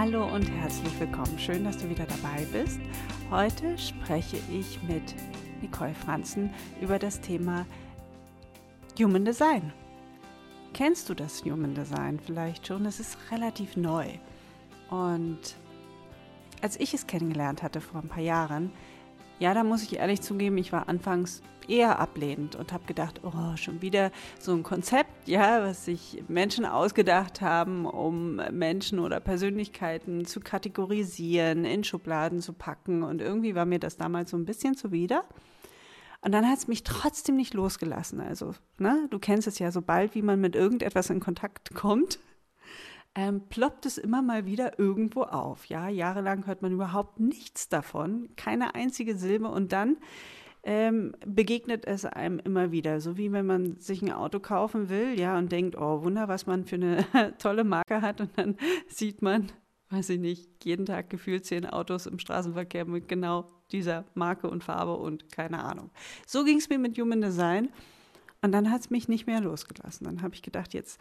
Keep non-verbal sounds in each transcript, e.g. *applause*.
Hallo und herzlich willkommen. Schön, dass du wieder dabei bist. Heute spreche ich mit Nicole Franzen über das Thema Human Design. Kennst du das Human Design vielleicht schon? Es ist relativ neu. Und als ich es kennengelernt hatte vor ein paar Jahren, ja, da muss ich ehrlich zugeben, ich war anfangs eher ablehnend und habe gedacht, oh, schon wieder so ein Konzept, ja, was sich Menschen ausgedacht haben, um Menschen oder Persönlichkeiten zu kategorisieren, in Schubladen zu packen. Und irgendwie war mir das damals so ein bisschen zuwider. Und dann hat es mich trotzdem nicht losgelassen. Also, ne, du kennst es ja, sobald wie man mit irgendetwas in Kontakt kommt, ähm, ploppt es immer mal wieder irgendwo auf. Ja, jahrelang hört man überhaupt nichts davon, keine einzige Silbe und dann ähm, begegnet es einem immer wieder. So wie wenn man sich ein Auto kaufen will, ja, und denkt, oh Wunder, was man für eine *laughs* tolle Marke hat und dann *laughs* sieht man, weiß ich nicht, jeden Tag gefühlt zehn Autos im Straßenverkehr mit genau dieser Marke und Farbe und keine Ahnung. So ging es mir mit Human Design und dann hat es mich nicht mehr losgelassen. Dann habe ich gedacht, jetzt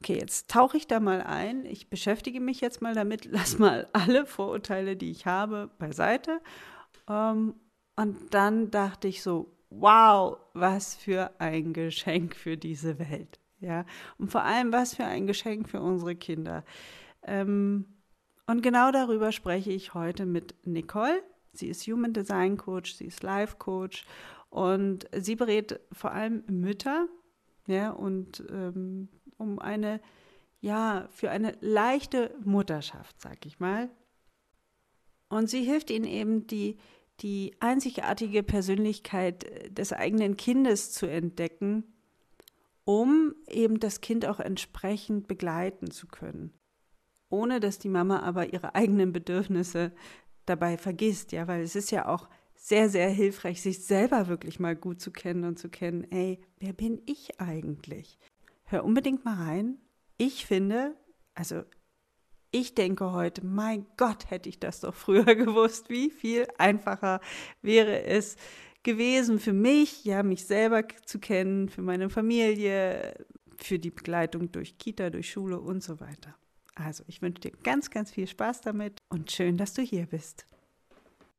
okay, jetzt tauche ich da mal ein, ich beschäftige mich jetzt mal damit, *laughs* lass mal alle Vorurteile, die ich habe, beiseite. Ähm, und dann dachte ich so, wow, was für ein Geschenk für diese Welt. Ja, und vor allem, was für ein Geschenk für unsere Kinder. Ähm, und genau darüber spreche ich heute mit Nicole. Sie ist Human Design Coach, sie ist Life Coach und sie berät vor allem Mütter, ja, und ähm, um eine, ja, für eine leichte Mutterschaft, sag ich mal. Und sie hilft ihnen eben, die, die einzigartige Persönlichkeit äh, des eigenen Kindes zu entdecken, um eben das Kind auch entsprechend begleiten zu können. Ohne dass die Mama aber ihre eigenen Bedürfnisse dabei vergisst, ja, weil es ist ja auch sehr, sehr hilfreich, sich selber wirklich mal gut zu kennen und zu kennen, ey, wer bin ich eigentlich? Hör unbedingt mal rein. Ich finde, also ich denke heute, mein Gott, hätte ich das doch früher *laughs* gewusst, wie viel einfacher wäre es gewesen für mich, ja, mich selber zu kennen, für meine Familie, für die Begleitung durch Kita, durch Schule und so weiter. Also, ich wünsche dir ganz, ganz viel Spaß damit und schön, dass du hier bist.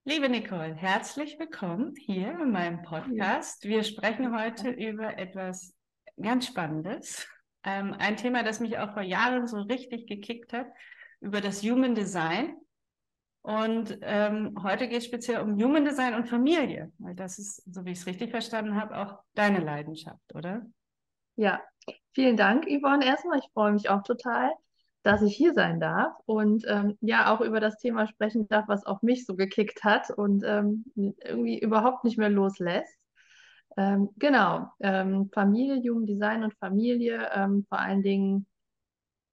Liebe Nicole, herzlich willkommen hier in meinem Podcast. Wir sprechen heute über etwas ganz Spannendes. Ähm, ein Thema, das mich auch vor Jahren so richtig gekickt hat, über das Human Design. Und ähm, heute geht es speziell um Human Design und Familie, weil das ist, so wie ich es richtig verstanden habe, auch deine Leidenschaft, oder? Ja, vielen Dank, Yvonne. Erstmal, ich freue mich auch total, dass ich hier sein darf und ähm, ja auch über das Thema sprechen darf, was auch mich so gekickt hat und ähm, irgendwie überhaupt nicht mehr loslässt. Ähm, genau, ähm, Familie, Jugenddesign und Familie, ähm, vor allen Dingen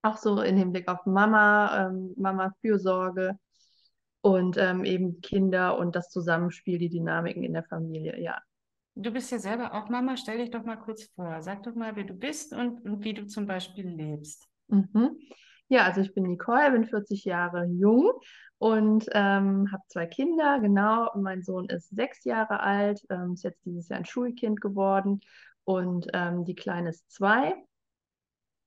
auch so in Hinblick auf Mama, ähm, Mama-Fürsorge und ähm, eben Kinder und das Zusammenspiel, die Dynamiken in der Familie, ja. Du bist ja selber auch Mama, stell dich doch mal kurz vor. Sag doch mal, wer du bist und, und wie du zum Beispiel lebst. Mhm. Ja, also ich bin Nicole, bin 40 Jahre jung und ähm, habe zwei Kinder, genau. Mein Sohn ist sechs Jahre alt, ähm, ist jetzt dieses Jahr ein Schulkind geworden und ähm, die Kleine ist zwei.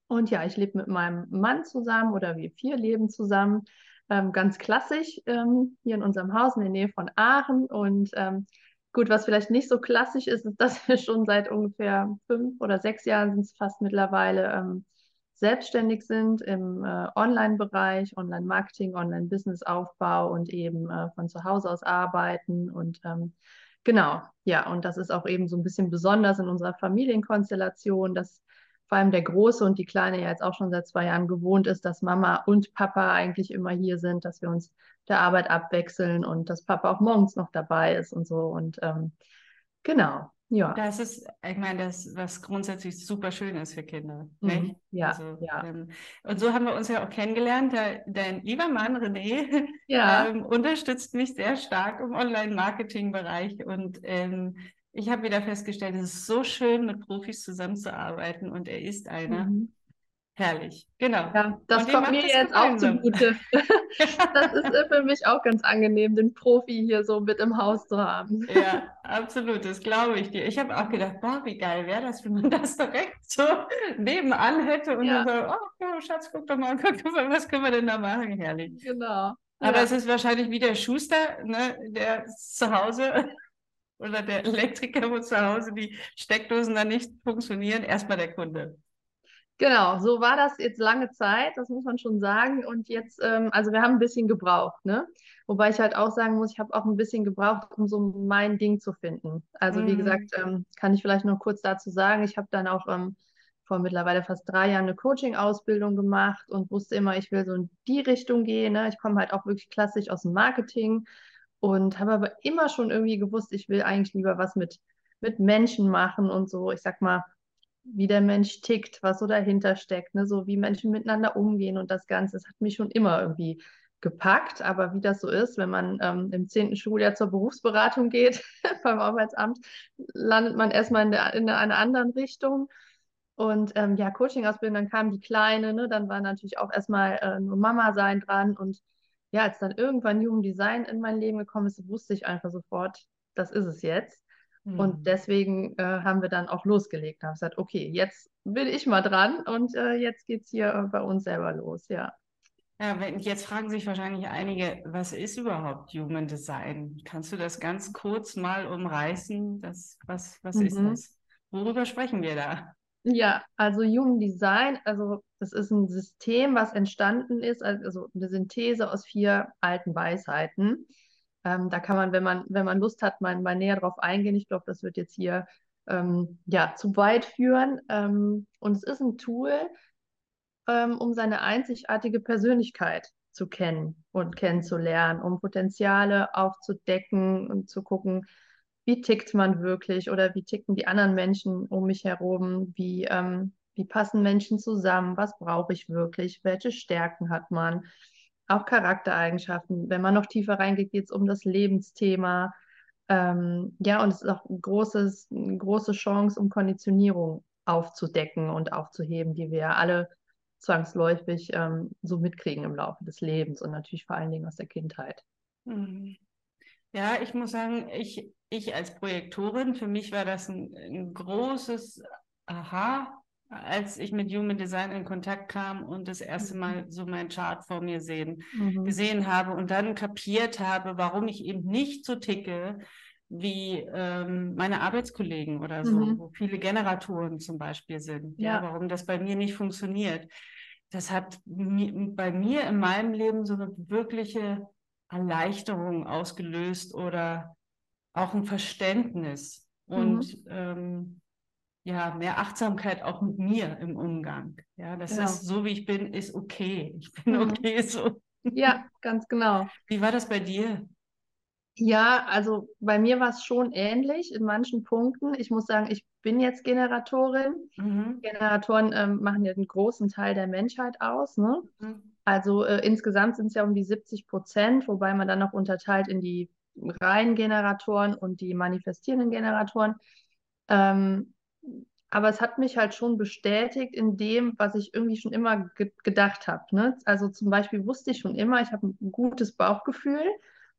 Und ja, ich lebe mit meinem Mann zusammen oder wir vier leben zusammen, ähm, ganz klassisch ähm, hier in unserem Haus in der Nähe von Aachen. Und ähm, gut, was vielleicht nicht so klassisch ist, ist, dass wir schon seit ungefähr fünf oder sechs Jahren sind es fast mittlerweile selbstständig sind im äh, Online-Bereich, Online-Marketing, Online-Business-Aufbau und eben äh, von zu Hause aus arbeiten. Und ähm, genau, ja, und das ist auch eben so ein bisschen besonders in unserer Familienkonstellation, dass vor allem der Große und die Kleine ja jetzt auch schon seit zwei Jahren gewohnt ist, dass Mama und Papa eigentlich immer hier sind, dass wir uns der Arbeit abwechseln und dass Papa auch morgens noch dabei ist und so. Und ähm, genau, ja. Das ist, ich meine, das, was grundsätzlich super schön ist für Kinder. Mhm. Ja, also, ja. Ähm, und so haben wir uns ja auch kennengelernt. Dein lieber Mann René ja. ähm, unterstützt mich sehr stark im Online-Marketing-Bereich und ähm, ich habe wieder festgestellt, es ist so schön, mit Profis zusammenzuarbeiten und er ist einer. Mhm. Herrlich, genau. Ja, das kommt mir jetzt auch zugute. *laughs* *laughs* das ist äh, für mich auch ganz angenehm, den Profi hier so mit im Haus zu haben. Ja, absolut, das glaube ich dir. Ich habe auch gedacht, boah, wie geil wäre das, wenn man *laughs* das direkt so nebenan hätte und ja. dann so, oh, Schatz, guck doch mal, guck mal, was können wir denn da machen? Herrlich. Genau. Aber ja. es ist wahrscheinlich wie der Schuster, ne, der zu Hause oder der Elektriker, wo zu Hause die Steckdosen dann nicht funktionieren, erstmal der Kunde. Genau, so war das jetzt lange Zeit, das muss man schon sagen. Und jetzt, ähm, also wir haben ein bisschen gebraucht, ne? Wobei ich halt auch sagen muss, ich habe auch ein bisschen gebraucht, um so mein Ding zu finden. Also wie mhm. gesagt, ähm, kann ich vielleicht noch kurz dazu sagen, ich habe dann auch ähm, vor mittlerweile fast drei Jahren eine Coaching-Ausbildung gemacht und wusste immer, ich will so in die Richtung gehen. Ne? Ich komme halt auch wirklich klassisch aus dem Marketing und habe aber immer schon irgendwie gewusst, ich will eigentlich lieber was mit, mit Menschen machen und so, ich sag mal, wie der Mensch tickt, was so dahinter steckt, ne? so wie Menschen miteinander umgehen und das Ganze. Das hat mich schon immer irgendwie gepackt, aber wie das so ist, wenn man ähm, im zehnten Schuljahr zur Berufsberatung geht *laughs* beim Arbeitsamt, landet man erstmal in, der, in einer anderen Richtung. Und ähm, ja, Coaching-Ausbildung, dann kam die Kleine, ne? dann war natürlich auch erstmal äh, nur Mama sein dran. Und ja, als dann irgendwann Human Design in mein Leben gekommen ist, wusste ich einfach sofort, das ist es jetzt. Und mhm. deswegen äh, haben wir dann auch losgelegt, haben gesagt, okay, jetzt bin ich mal dran und äh, jetzt geht es hier äh, bei uns selber los, ja. Ja, wenn, jetzt fragen sich wahrscheinlich einige, was ist überhaupt Human Design? Kannst du das ganz kurz mal umreißen? Das, was was mhm. ist das? Worüber sprechen wir da? Ja, also Human Design, also das ist ein System, was entstanden ist, also eine Synthese aus vier alten Weisheiten. Ähm, da kann man, wenn man, wenn man Lust hat, mal, mal näher drauf eingehen. Ich glaube, das wird jetzt hier ähm, ja, zu weit führen. Ähm, und es ist ein Tool, ähm, um seine einzigartige Persönlichkeit zu kennen und kennenzulernen, um Potenziale aufzudecken und zu gucken, wie tickt man wirklich oder wie ticken die anderen Menschen um mich herum, wie, ähm, wie passen Menschen zusammen, was brauche ich wirklich, welche Stärken hat man auch Charaktereigenschaften. Wenn man noch tiefer reingeht, geht es um das Lebensthema. Ähm, ja, und es ist auch ein großes, eine große Chance, um Konditionierung aufzudecken und aufzuheben, die wir alle zwangsläufig ähm, so mitkriegen im Laufe des Lebens und natürlich vor allen Dingen aus der Kindheit. Mhm. Ja, ich muss sagen, ich, ich als Projektorin, für mich war das ein, ein großes Aha, als ich mit Human Design in Kontakt kam und das erste Mal mhm. so mein Chart vor mir sehen, mhm. gesehen habe und dann kapiert habe, warum ich eben nicht so ticke wie ähm, meine Arbeitskollegen oder so, mhm. wo viele Generatoren zum Beispiel sind. Ja. ja. warum das bei mir nicht funktioniert. Das hat mi bei mir in meinem Leben so eine wirkliche Erleichterung ausgelöst oder auch ein Verständnis. Und mhm. ähm, ja, mehr Achtsamkeit auch mit mir im Umgang. Ja, das genau. ist so, wie ich bin, ist okay. Ich bin mhm. okay *laughs* so. Ja, ganz genau. Wie war das bei dir? Ja, also bei mir war es schon ähnlich in manchen Punkten. Ich muss sagen, ich bin jetzt Generatorin. Mhm. Generatoren ähm, machen ja den großen Teil der Menschheit aus. Ne? Mhm. Also äh, insgesamt sind es ja um die 70 Prozent, wobei man dann noch unterteilt in die reinen Generatoren und die manifestierenden Generatoren. Ähm, aber es hat mich halt schon bestätigt in dem, was ich irgendwie schon immer ge gedacht habe. Ne? Also zum Beispiel wusste ich schon immer, ich habe ein gutes Bauchgefühl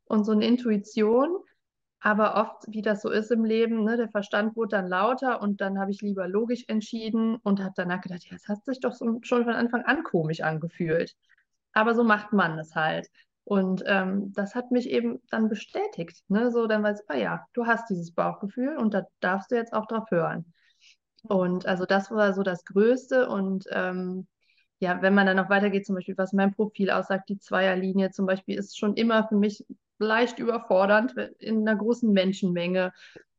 und so eine Intuition. Aber oft, wie das so ist im Leben, ne, der Verstand wurde dann lauter und dann habe ich lieber logisch entschieden und habe danach gedacht, ja, es hat sich doch so, schon von Anfang an komisch angefühlt. Aber so macht man es halt. Und ähm, das hat mich eben dann bestätigt. Ne? So, dann weiß ich, ah ja, du hast dieses Bauchgefühl und da darfst du jetzt auch drauf hören. Und also das war so das Größte. Und ähm, ja, wenn man dann noch weitergeht, zum Beispiel, was mein Profil aussagt, die Zweierlinie zum Beispiel, ist schon immer für mich leicht überfordernd in einer großen Menschenmenge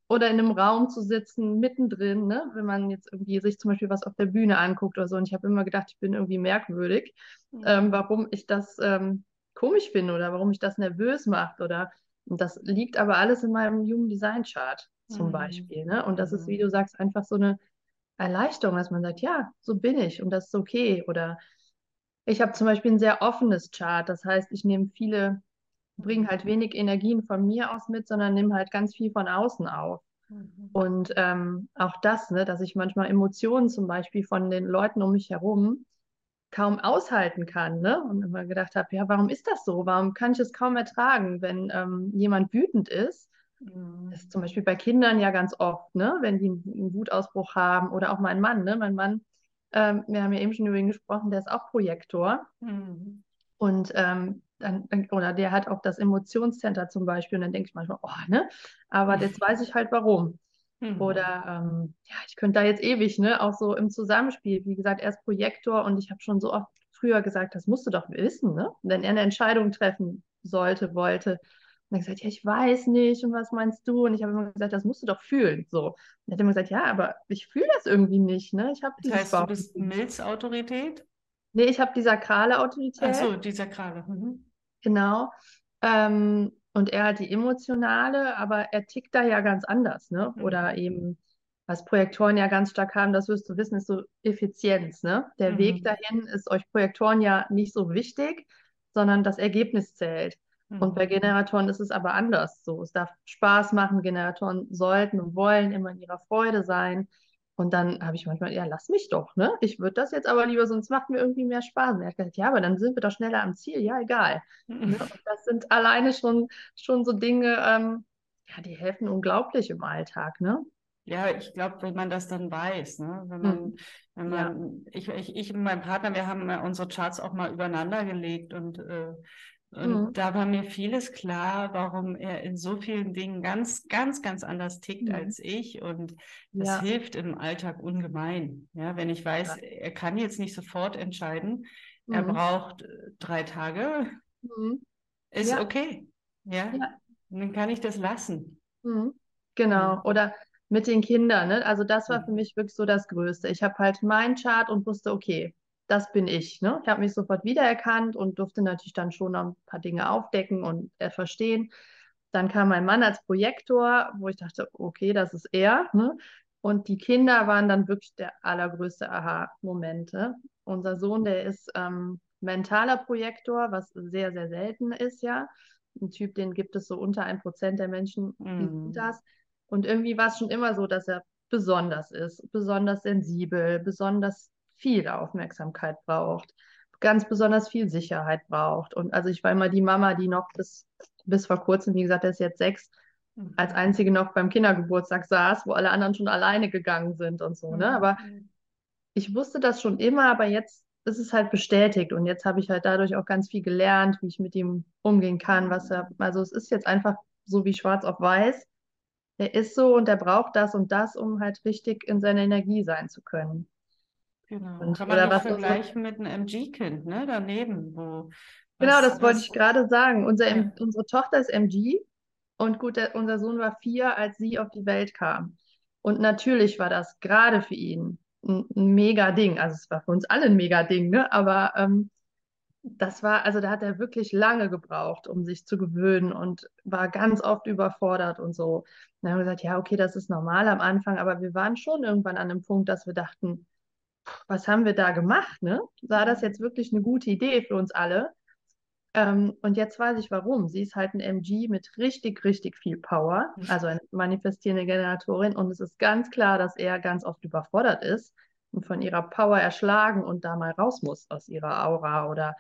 oder in einem Raum zu sitzen, mittendrin, ne? wenn man jetzt irgendwie sich zum Beispiel was auf der Bühne anguckt oder so. Und ich habe immer gedacht, ich bin irgendwie merkwürdig, mhm. ähm, warum ich das ähm, komisch finde oder warum ich das nervös macht oder und das liegt aber alles in meinem Human Design Chart zum mhm. Beispiel. Ne? Und das ist, wie mhm. du sagst, einfach so eine Erleichterung, dass man sagt, ja, so bin ich und das ist okay. Oder ich habe zum Beispiel ein sehr offenes Chart. Das heißt, ich nehme viele, bringe halt wenig Energien von mir aus mit, sondern nehme halt ganz viel von außen auf. Mhm. Und ähm, auch das, ne, dass ich manchmal Emotionen zum Beispiel von den Leuten um mich herum kaum aushalten kann, ne? Und immer gedacht habe, ja, warum ist das so? Warum kann ich es kaum ertragen, wenn ähm, jemand wütend ist? Mhm. Das ist zum Beispiel bei Kindern ja ganz oft, ne? Wenn die einen, einen Wutausbruch haben oder auch mein Mann, ne? Mein Mann, ähm, wir haben ja eben schon über ihn gesprochen, der ist auch Projektor Mhm. und ähm, dann, oder der hat auch das Emotionscenter zum Beispiel und dann denke ich manchmal, oh, ne? Aber jetzt weiß ich halt warum. Mhm. Oder ähm, ja, ich könnte da jetzt ewig, ne, auch so im Zusammenspiel. Wie gesagt, er ist Projektor und ich habe schon so oft früher gesagt, das musst du doch wissen, ne? Wenn er eine Entscheidung treffen sollte, wollte. Und er hat gesagt, ja, ich weiß nicht, und was meinst du? Und ich habe immer gesagt, das musst du doch fühlen. So. Und er hat immer gesagt, ja, aber ich fühle das irgendwie nicht, ne? Ich habe Das heißt, du bist. Milzautorität? Nee, ich habe die sakrale Autorität. Ach so, die Sakrale. Mhm. Genau. Ähm, und er hat die emotionale, aber er tickt da ja ganz anders, ne? Mhm. Oder eben, was Projektoren ja ganz stark haben, das wirst du wissen, ist so Effizienz, ne? Der Weg Mhm. dahin ist euch Projektoren ja nicht so wichtig, sondern das Ergebnis zählt. Und bei Mhm. Generatoren ist es aber anders so. Es darf Spaß machen. Generatoren sollten und wollen immer in ihrer Freude sein. Und dann habe ich manchmal, ja, lass mich doch, ne? Ich würde das jetzt aber lieber, sonst macht mir irgendwie mehr Spaß. Und er hat gesagt, ja, aber dann sind wir doch schneller am Ziel. Ja, egal. Ne? Und das sind alleine schon, schon so Dinge, ähm, ja, die helfen unglaublich im Alltag, ne? Ja, ich glaube, wenn man das dann weiß, ne? Wenn Mhm. man, wenn Ja. man, ich, ich, ich und mein Partner, wir haben ja unsere Charts auch mal übereinander gelegt und, äh, und Mhm. da war mir vieles klar, warum er in so vielen Dingen ganz, ganz, ganz anders tickt Mhm. als ich und das Ja. hilft im Alltag ungemein. Ja, wenn ich weiß, er kann jetzt nicht sofort entscheiden, er Mhm. braucht äh, drei Tage, Mhm. ist Ja. okay. Ja, Ja. dann kann ich das lassen. Mhm. Genau. Mhm. Oder mit den Kindern, ne? Also das war für mich wirklich so das Größte. Ich habe halt meinen Chart und wusste, okay, das bin ich, ne? Ich habe mich sofort wiedererkannt und durfte natürlich dann schon ein paar Dinge aufdecken und äh, verstehen. Dann kam mein Mann als Projektor, wo ich dachte, okay, das ist er, ne? Und die Kinder waren dann wirklich der allergrößte Aha-Moment. ne? Unser Sohn, der ist ähm, mentaler Projektor, was sehr, sehr selten ist, ja. Ein Typ, den gibt es so unter ein Prozent der Menschen, die Mhm. sind das. Und irgendwie war es schon immer so, dass er besonders ist, besonders sensibel, besonders viel Aufmerksamkeit braucht, ganz besonders viel Sicherheit braucht. Und also ich war immer die Mama, die noch bis, bis vor kurzem, wie gesagt, er ist jetzt sechs, Mhm. als einzige noch beim Kindergeburtstag saß, wo alle anderen schon alleine gegangen sind und so, ne? Aber Mhm. ich wusste das schon immer, aber jetzt ist es halt bestätigt und jetzt habe ich halt dadurch auch ganz viel gelernt, wie ich mit ihm umgehen kann, was er, also es ist jetzt einfach so wie schwarz auf weiß. Er ist so und er braucht das und das, um halt richtig in seiner Energie sein zu können. Genau. Und- Kann man oder was vergleichen mit einem MG-Kind, ne? Daneben, wo Genau, was- das wollte ich gerade sagen. Unser, Ja. Unsere Tochter ist MG und gut, der, unser Sohn war vier, als sie auf die Welt kam. Und natürlich war das gerade für ihn ein, ein mega Ding. Also es war für uns alle ein mega Ding, ne? Aber ähm, das war, also da hat er wirklich lange gebraucht, um sich zu gewöhnen und war ganz oft überfordert und so. Dann haben wir gesagt, ja, okay, das ist normal am Anfang, aber wir waren schon irgendwann an einem Punkt, dass wir dachten, was haben wir da gemacht, ne? War das jetzt wirklich eine gute Idee für uns alle? Ähm, und jetzt weiß ich warum. Sie ist halt ein MG mit richtig, richtig viel Power, also eine manifestierende Generatorin. Und es ist ganz klar, dass er ganz oft überfordert ist und von ihrer Power erschlagen und da mal raus muss aus ihrer Aura oder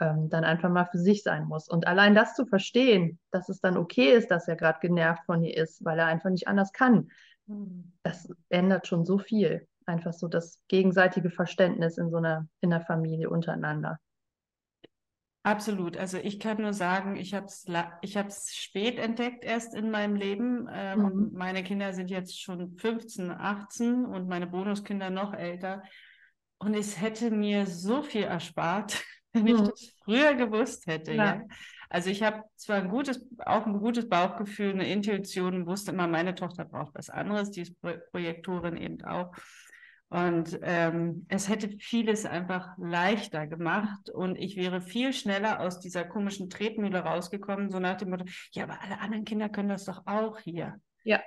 ähm, dann einfach mal für sich sein muss. Und allein das zu verstehen, dass es dann okay ist, dass er gerade genervt von ihr ist, weil er einfach nicht anders kann, Mhm. das ändert schon so viel. Einfach so das gegenseitige Verständnis in so einer, in der Familie untereinander. Absolut. Also ich kann nur sagen, ich habe es ich hab's spät entdeckt erst in meinem Leben. Ähm, Mhm. Meine Kinder sind jetzt schon 15, 18 und meine Bonuskinder noch älter. Und es hätte mir so viel erspart, *laughs* wenn ich Mhm. das früher gewusst hätte. Ja. Ja. Also ich habe zwar ein gutes, auch ein gutes Bauchgefühl, eine Intuition, wusste immer, meine Tochter braucht was anderes, die ist Pro Projektorin eben auch. Und ähm, es hätte vieles einfach leichter gemacht und ich wäre viel schneller aus dieser komischen Tretmühle rausgekommen, so nach dem Motto, ja, aber alle anderen Kinder können das doch auch hier. Ja.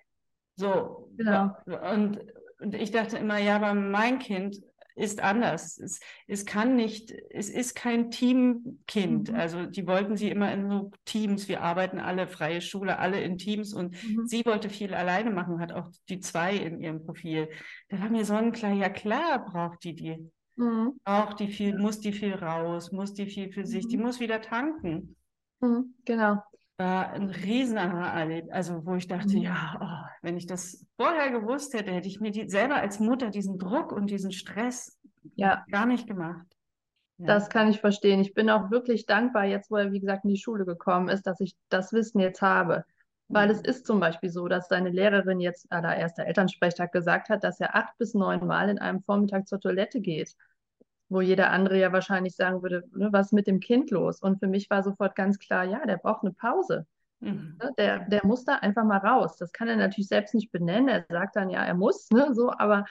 So. Genau. Und, und ich dachte immer, ja, aber mein Kind ist anders. Es, es kann nicht, es ist kein Teamkind. Mhm. Also die wollten sie immer in so Teams, wir arbeiten alle, freie Schule, alle in Teams und Mhm. sie wollte viel alleine machen, hat auch die zwei in ihrem Profil. Da war mir sonnenklar, ja klar braucht die die Mhm. Auch die viel, muss die viel raus, muss die viel für sich, die mhm. muss wieder tanken. Mhm. Genau. War ein Riesenerlebnis, also wo ich dachte, mhm. ja, oh, wenn ich das vorher gewusst hätte, hätte ich mir die, selber als Mutter diesen Druck und diesen Stress ja. gar nicht gemacht. Ja. Das kann ich verstehen. Ich bin auch wirklich dankbar, jetzt wo er, wie gesagt, in die Schule gekommen ist, dass ich das Wissen jetzt habe. Weil es ist zum Beispiel so, dass deine Lehrerin jetzt allererster Elternsprechtag gesagt hat, dass er acht bis neun Mal in einem Vormittag zur Toilette geht. Wo jeder andere ja wahrscheinlich sagen würde, ne, was ist mit dem Kind los? Und für mich war sofort ganz klar, ja, der braucht eine Pause. Mhm. Ne, der, der muss da einfach mal raus. Das kann er natürlich selbst nicht benennen. Er sagt dann, ja, er muss, ne, so, aber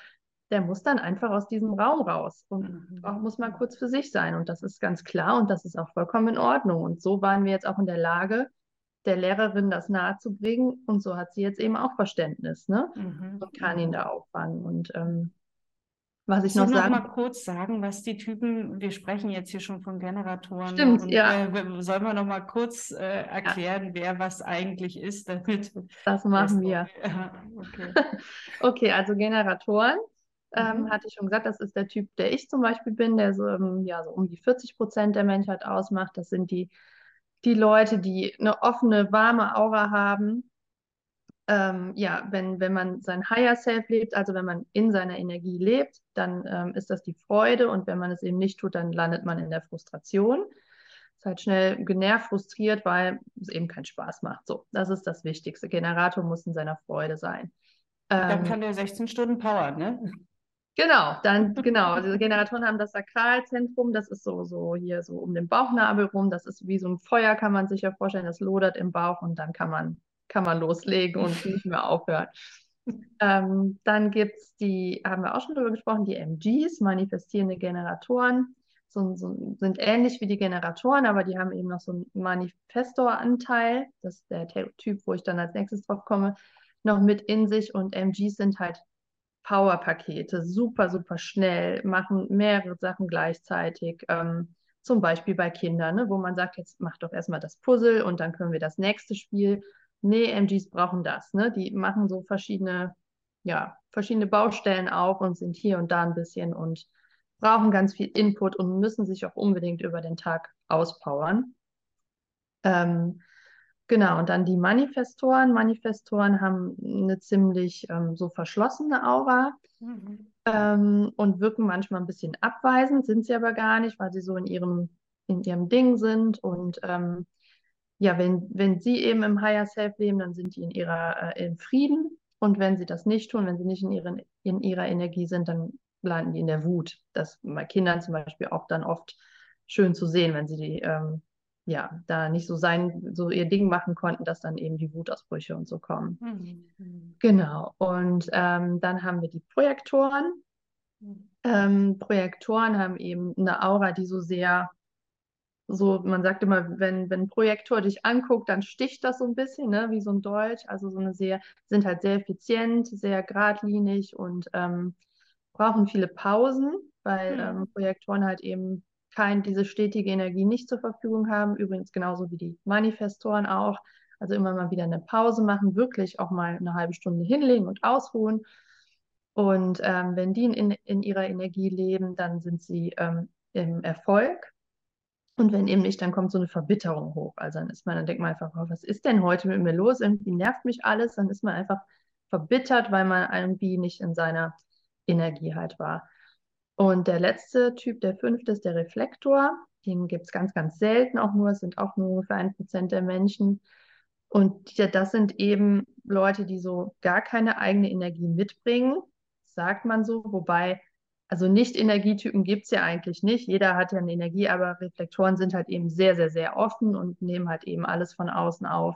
der muss dann einfach aus diesem Raum raus und mhm. auch muss mal kurz für sich sein. Und das ist ganz klar und das ist auch vollkommen in Ordnung. Und so waren wir jetzt auch in der Lage, der Lehrerin das nahezubringen. Und so hat sie jetzt eben auch Verständnis ne? Mhm. und kann ihn da auffangen. Und ähm, was ich noch sagen. noch mal kurz sagen, was die Typen, wir sprechen jetzt hier schon von Generatoren. Stimmt, und, ja. Äh, sollen wir noch mal kurz äh, erklären, ja. wer was eigentlich ist, damit. Das machen das wir. *laughs* Okay. *laughs* okay, also Generatoren. Ähm, mhm. hatte ich schon gesagt, das ist der Typ, der ich zum Beispiel bin, der so, ähm, ja, so um die 40 Prozent der Menschheit ausmacht. Das sind die die Leute, die eine offene, warme Aura haben. Ähm, ja, wenn, wenn man sein Higher Self lebt, also wenn man in seiner Energie lebt, dann ähm, ist das die Freude und wenn man es eben nicht tut, dann landet man in der Frustration. Ist halt schnell genervt, frustriert, weil es eben keinen Spaß macht. So, das ist das Wichtigste. Generator muss in seiner Freude sein. Dann ähm, kann der 16 Stunden Power, ne? Genau, dann, *laughs* genau. Also diese Generatoren haben das Sakralzentrum, das ist so, so hier so um den Bauchnabel rum. Das ist wie so ein Feuer, kann man sich ja vorstellen, das lodert im Bauch und dann kann man, kann man loslegen und *laughs* nicht mehr aufhören. ähm, dann gibt es die, haben wir auch schon drüber gesprochen, die MGs, manifestierende Generatoren. So, so, sind ähnlich wie die Generatoren, aber die haben eben noch so einen Manifestor-Anteil. Das ist der Typ, wo ich dann als nächstes drauf komme, noch mit in sich. Und MGs sind halt Powerpakete, super, super schnell, machen mehrere Sachen gleichzeitig. Ähm, zum Beispiel bei Kindern, ne, wo man sagt, jetzt mach doch erstmal das Puzzle und dann können wir das nächste Spiel. Nee, MGs brauchen das. Ne? Die machen so verschiedene, ja, verschiedene Baustellen auf und sind hier und da ein bisschen und brauchen ganz viel Input und müssen sich auch unbedingt über den Tag auspowern. Ähm, Genau, und dann die Manifestoren. Manifestoren haben eine ziemlich ähm, so verschlossene Aura mhm. ähm, und wirken manchmal ein bisschen abweisend, sind sie aber gar nicht, weil sie so in ihrem, in ihrem Ding sind. Und ähm, ja, wenn, wenn sie eben im Higher Self leben, dann sind die in ihrer äh, in Frieden. Und wenn sie das nicht tun, wenn sie nicht in, ihren, in ihrer Energie sind, dann landen die in der Wut. Das bei Kindern zum Beispiel auch dann oft schön zu sehen, wenn sie die ähm, ja, da nicht so sein, so ihr Ding machen konnten, dass dann eben die Wutausbrüche und so kommen. Mhm. Genau. Und ähm, dann haben wir die Projektoren. Mhm. Ähm, Projektoren haben eben eine Aura, die so sehr, so, man sagt immer, wenn, wenn ein Projektor dich anguckt, dann sticht das so ein bisschen, ne, wie so ein Dolch. Also so eine sehr, sind halt sehr effizient, sehr geradlinig und ähm, brauchen viele Pausen, weil mhm. ähm, Projektoren halt eben kein, diese stetige Energie nicht zur Verfügung haben. Übrigens genauso wie die Manifestoren auch. Also immer mal wieder eine Pause machen, wirklich auch mal eine halbe Stunde hinlegen und ausruhen. Und ähm, wenn die in, in ihrer Energie leben, dann sind sie ähm, im Erfolg. Und wenn eben nicht, dann kommt so eine Verbitterung hoch. Also dann ist man, dann denkt man einfach, oh, was ist denn heute mit mir los? Irgendwie nervt mich alles. Dann ist man einfach verbittert, weil man irgendwie nicht in seiner Energie halt war. Und der letzte Typ, der fünfte, ist der Reflektor. Den gibt es ganz, ganz selten auch nur. Es sind auch nur ungefähr ein Prozent der Menschen. Und das sind eben Leute, die so gar keine eigene Energie mitbringen, sagt man so. Wobei, also Nicht-Energietypen gibt es ja eigentlich nicht. Jeder hat ja eine Energie, aber Reflektoren sind halt eben sehr, sehr, sehr offen und nehmen halt eben alles von außen auf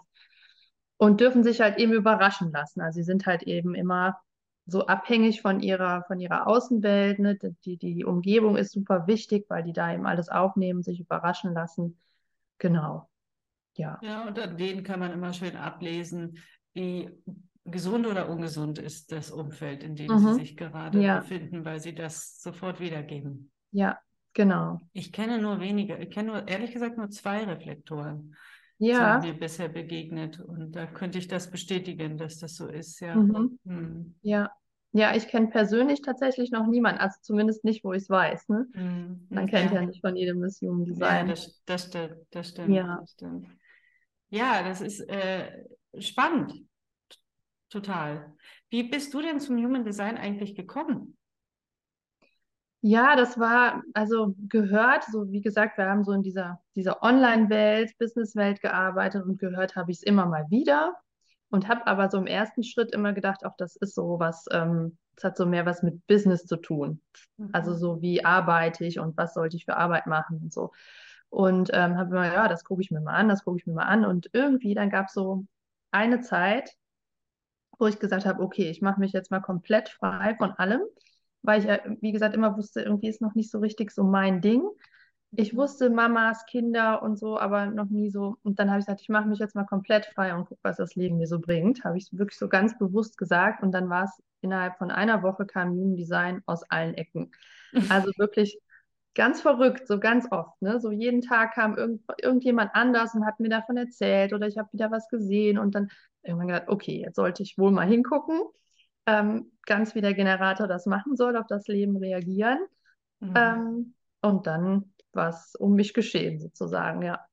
und dürfen sich halt eben überraschen lassen. Also sie sind halt eben immer so abhängig von ihrer, von ihrer Außenwelt. Ne? Die, die Umgebung ist super wichtig, weil die da eben alles aufnehmen, sich überraschen lassen. Genau. Ja. Ja, und an denen kann man immer schön ablesen, wie gesund oder ungesund ist das Umfeld, in dem mhm. sie sich gerade ja. befinden, weil sie das sofort wiedergeben. Ja, genau. Ich kenne nur wenige, ich kenne nur, ehrlich gesagt, nur zwei Reflektoren. Ja. Sind mir bisher begegnet. Und da könnte ich das bestätigen, dass das so ist, ja. Mhm. Mhm. Ja. Ja, ich kenne persönlich tatsächlich noch niemanden, also zumindest nicht, wo ich es weiß. Ne? Mhm. Man kennt ja Ja, nicht von jedem das Human ja, Design. das, das stimmt, das stimmt, Ja. das stimmt. Ja, das ist äh, spannend, total. Wie bist du denn zum Human Design eigentlich gekommen? Ja, das war also gehört, so wie gesagt, wir haben so in dieser, dieser Online-Welt, Business-Welt gearbeitet und gehört habe ich es immer mal wieder und habe aber so im ersten Schritt immer gedacht, auch das ist so was, ähm, es hat so mehr was mit Business zu tun. Also Mhm. so wie arbeite ich und was sollte ich für Arbeit machen und so. Und ähm, habe immer, ja, das gucke ich mir mal an, das gucke ich mir mal an. Und irgendwie dann gab es so eine Zeit, wo ich gesagt habe, okay, ich mache mich jetzt mal komplett frei von allem, weil ich, ja, wie gesagt, immer wusste, irgendwie ist noch nicht so richtig so mein Ding. Ich wusste Mamas, Kinder und so, aber noch nie so. Und dann habe ich gesagt, ich mache mich jetzt mal komplett frei und gucke, was das Leben mir so bringt. Habe ich wirklich so ganz bewusst gesagt. Und dann war es innerhalb von einer Woche kam Human Design aus allen Ecken. *laughs* Also wirklich ganz verrückt, so ganz oft. Ne? So jeden Tag kam irgend, irgendjemand anders und hat mir davon erzählt oder ich habe wieder was gesehen und dann irgendwann gedacht, okay, jetzt sollte ich wohl mal hingucken. Ähm, ganz wie der Generator das machen soll, auf das Leben reagieren. Mhm. Ähm, und dann war es um mich geschehen, sozusagen, ja.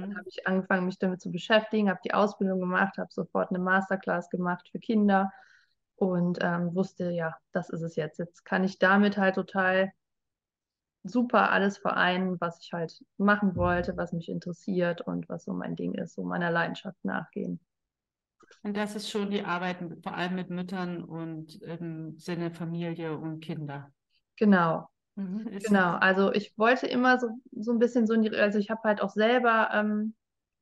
Dann Mhm. habe ich angefangen, mich damit zu beschäftigen, habe die Ausbildung gemacht, habe sofort eine Masterclass gemacht für Kinder und ähm, wusste, ja, das ist es jetzt. Jetzt kann ich damit halt total super alles vereinen, was ich halt machen wollte, was mich interessiert und was so mein Ding ist, so meiner Leidenschaft nachgehen. Und das ist schon die Arbeit vor allem mit Müttern und im Sinne Familie und Kinder. Genau, Mhm. Genau. Also ich wollte immer so, so ein bisschen so in die, also ich habe halt auch selber ähm,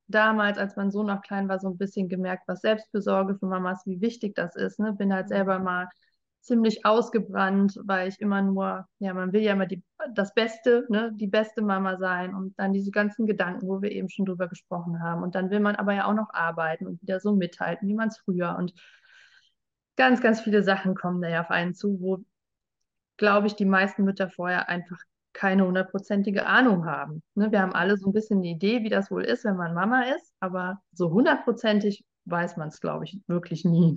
damals, als mein Sohn noch klein war, so ein bisschen gemerkt, was Selbstfürsorge für Mamas, wie wichtig das ist. Ne? Bin halt Mhm. selber mal ziemlich ausgebrannt, weil ich immer nur, ja, man will ja immer die, das Beste, ne, die beste Mama sein und dann diese ganzen Gedanken, wo wir eben schon drüber gesprochen haben. Und dann will man aber ja auch noch arbeiten und wieder so mithalten, wie man es früher und ganz, ganz viele Sachen kommen da ja auf einen zu, wo, glaube ich, die meisten Mütter vorher einfach keine hundertprozentige Ahnung haben. Ne, wir haben alle so ein bisschen eine Idee, wie das wohl ist, wenn man Mama ist, aber so hundertprozentig weiß man es, glaube ich, wirklich nie.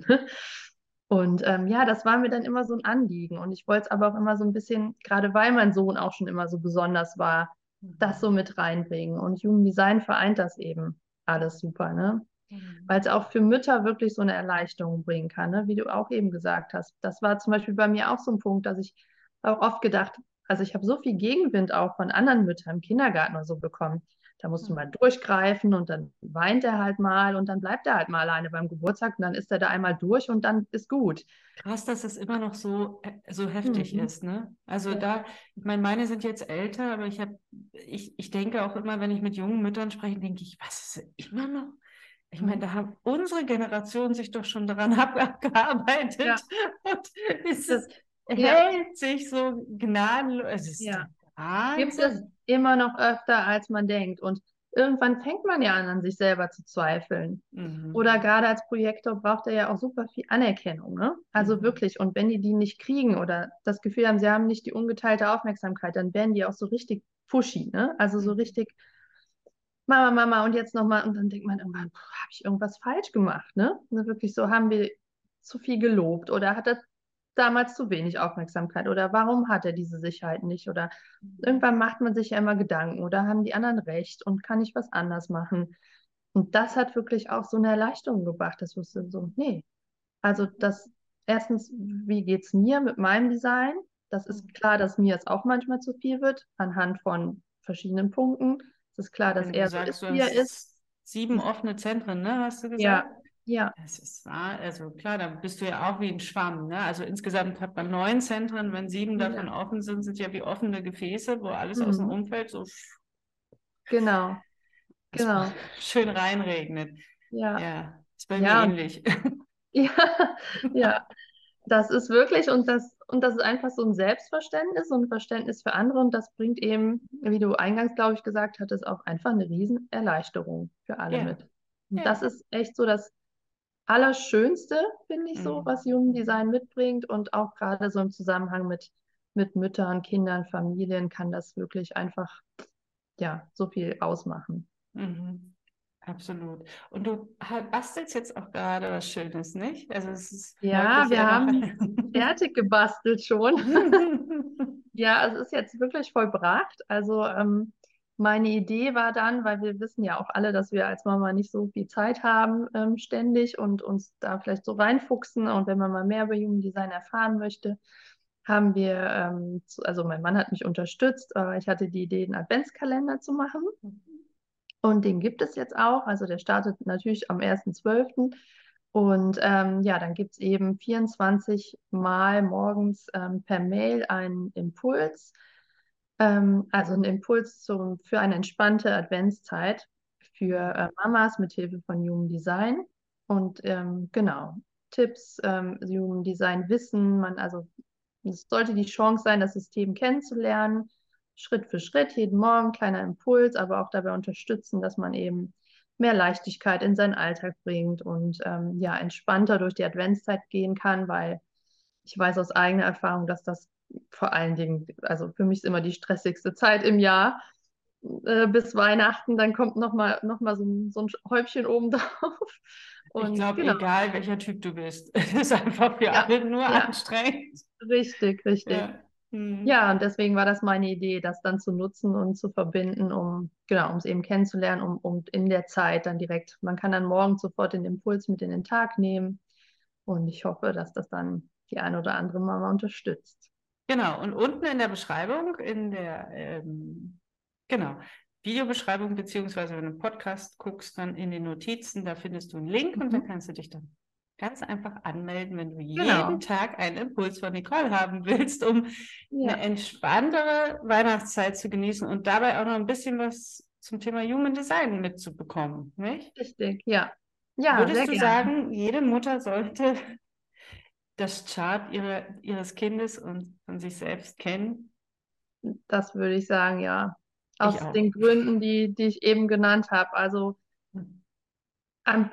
Und ähm, ja, das war mir dann immer so ein Anliegen. Und ich wollte es aber auch immer so ein bisschen, gerade weil mein Sohn auch schon immer so besonders war, das so mit reinbringen. Und Human Design vereint das eben alles super, ne? Mhm. Weil es auch für Mütter wirklich so eine Erleichterung bringen kann, ne? Wie du auch eben gesagt hast. Das war zum Beispiel bei mir auch so ein Punkt, dass ich auch oft gedacht, also ich habe so viel Gegenwind auch von anderen Müttern im Kindergarten oder so bekommen. Da musst du mal durchgreifen und dann weint er halt mal und dann bleibt er halt mal alleine beim Geburtstag und dann ist er da einmal durch und dann ist gut. Krass, dass es immer noch so, äh, so heftig Mhm. ist, ne? Also Ja. da, ich meine, meine sind jetzt älter, aber ich habe, ich, ich denke auch immer, wenn ich mit jungen Müttern spreche, denke ich, was ist immer noch? Ich meine, da haben unsere Generation sich doch schon daran *laughs* abgearbeitet Ja. und es Das- ist, ja. hält sich so gnadenlos. Es ist Ja. Gibt es. Immer noch öfter, als man denkt. Und irgendwann fängt man ja an, an sich selber zu zweifeln. Mhm. Oder gerade als Projektor braucht er ja auch super viel Anerkennung, ne? Also Mhm. wirklich. Und wenn die die nicht kriegen oder das Gefühl haben, sie haben nicht die ungeteilte Aufmerksamkeit, dann werden die auch so richtig pushy, ne? Also so Mhm. richtig Mama, Mama und jetzt nochmal. Und dann denkt man irgendwann, habe ich irgendwas falsch gemacht, ne? Also wirklich so, haben wir zu viel gelobt oder hat er damals zu wenig Aufmerksamkeit oder warum hat er diese Sicherheit nicht oder irgendwann macht man sich ja immer Gedanken oder haben die anderen recht und kann ich was anders machen? Und das hat wirklich auch so eine Erleichterung gebracht, dass wusste so, nee. Also das erstens, wie geht's mir mit meinem Design? Das ist klar, dass mir es auch manchmal zu viel wird, anhand von verschiedenen Punkten. Es ist klar, dass er so ist, wie er ist. sieben offene Zentren, ne? Hast du gesagt? Ja, ja, Das ist wahr, also klar, da bist du ja auch wie ein Schwamm, ne? Also insgesamt hat man neun Zentren, wenn sieben Ja. davon offen sind, sind ja wie offene Gefäße, wo alles aus dem Mhm. Umfeld so genau, genau, *laughs* schön reinregnet. ja. Ja, ist bei Ja, mir ähnlich. *laughs* Ja, ja, das ist wirklich und das und das ist einfach so ein Selbstverständnis und ein Verständnis für andere und das bringt eben, wie du eingangs, glaube ich, gesagt hattest, auch einfach eine riesen Erleichterung für alle Ja, mit. Ja. das ist echt so das Allerschönste, finde ich so, Mhm. was Human Design mitbringt und auch gerade so im Zusammenhang mit mit Müttern, Kindern, Familien kann das wirklich einfach ja so viel ausmachen. Mhm. Absolut. Und du bastelst jetzt auch gerade was Schönes, nicht? Also es ist ja, wir haben *laughs* fertig gebastelt schon. *laughs* ja, es ist jetzt wirklich vollbracht. Also ähm, meine Idee war dann, weil wir wissen ja auch alle, dass wir als Mama nicht so viel Zeit haben ähm, ständig und uns da vielleicht so reinfuchsen. Und wenn man mal mehr über Human Design erfahren möchte, haben wir, ähm, also mein Mann hat mich unterstützt, aber ich hatte die Idee, einen Adventskalender zu machen. Und den gibt es jetzt auch. Also der startet natürlich am 1.12. Und ähm, ja, dann gibt es eben 24 Mal morgens ähm, per Mail einen Impuls. Ähm, also einen Impuls zum, für eine entspannte Adventszeit für äh, Mamas mit Hilfe von Human Design. Und ähm, genau, Tipps, ähm, Human Design Wissen, man, also es sollte die Chance sein, das System kennenzulernen Schritt für Schritt, jeden Morgen kleiner Impuls, aber auch dabei unterstützen, dass man eben mehr Leichtigkeit in seinen Alltag bringt und ähm, ja, entspannter durch die Adventszeit gehen kann, weil ich weiß aus eigener Erfahrung, dass das vor allen Dingen, also für mich ist immer die stressigste Zeit im Jahr äh, bis Weihnachten, dann kommt nochmal noch mal so, ein, so ein Häubchen oben drauf. *laughs* Und, ich glaube, genau. egal welcher Typ du bist, *laughs* es ist einfach für ja, alle nur ja. anstrengend. Richtig, richtig. Ja. Mhm. Ja, und deswegen war das meine Idee, das dann zu nutzen und zu verbinden, um, genau, um es eben kennenzulernen, um, um in der Zeit dann direkt, man kann dann morgen sofort den Impuls mit in den Tag nehmen. Und ich hoffe, dass das dann die eine oder andere Mama unterstützt. Genau, und unten in der Beschreibung, in der, ähm, genau, Videobeschreibung, beziehungsweise wenn du einen Podcast guckst, dann in den Notizen, da findest du einen Link mhm. und da mhm. kannst du dich dann ganz einfach anmelden, wenn du genau. jeden Tag einen Impuls von Nicole haben willst, um ja. eine entspanntere Weihnachtszeit zu genießen und dabei auch noch ein bisschen was zum Thema Human Design mitzubekommen, nicht? Richtig, ja. ja Würdest du gerne. sagen, jede Mutter sollte das Chart ihre, ihres Kindes und von sich selbst kennen? Das würde ich sagen, ja. Aus den Gründen, die, die ich eben genannt habe. Also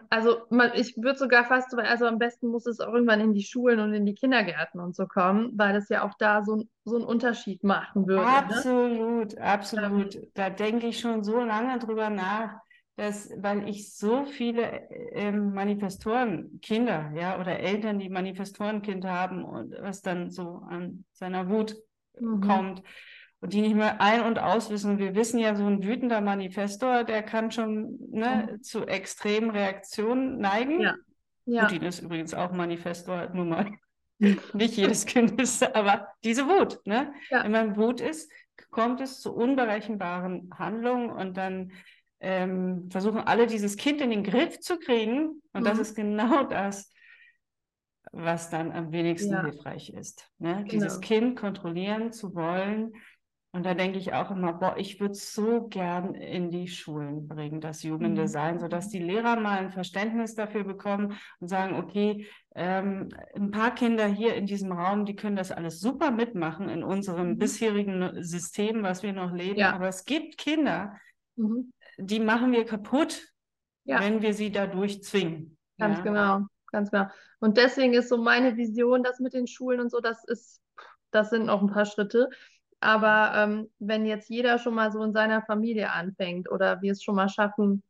also man, ich würde sogar fast, also am besten muss es auch irgendwann in die Schulen und in die Kindergärten und so kommen, weil das ja auch da so, so einen Unterschied machen würde. Absolut, ne? absolut. Ähm, da denke ich schon so lange drüber nach, dass, weil ich so viele ähm, Manifestorenkinder, ja, oder Eltern, die Manifestorenkinder haben und was dann so an seiner Wut mhm. kommt, und die nicht mehr ein- und auswissen. Wir wissen ja, so ein wütender Manifestor, der kann schon ne, ja. zu extremen Reaktionen neigen. Ja. ja. Putin ist übrigens auch Manifestor, nur mal. *laughs* nicht jedes Kind ist, aber diese Wut, ne? Ja. Wenn man Wut ist, kommt es zu unberechenbaren Handlungen und dann ähm, versuchen alle dieses Kind in den Griff zu kriegen. Und mhm. das ist genau das, was dann am wenigsten ja. hilfreich ist. Ne? Genau. Dieses Kind kontrollieren zu wollen, und da denke ich auch immer, boah, ich würde es so gern in die Schulen bringen, das Jugenddesign, mhm. sodass die Lehrer mal ein Verständnis dafür bekommen und sagen, okay, ähm, ein paar Kinder hier in diesem Raum, die können das alles super mitmachen in unserem mhm. bisherigen System, was wir noch leben. Ja. Aber es gibt Kinder, mhm. Die machen wir kaputt, ja. wenn wir sie dadurch zwingen. Ganz ja? genau, ganz genau. Und deswegen ist so meine Vision, das mit den Schulen und so, das ist, das sind noch ein paar Schritte aber ähm, wenn jetzt jeder schon mal so in seiner Familie anfängt oder wir es schon mal schaffen,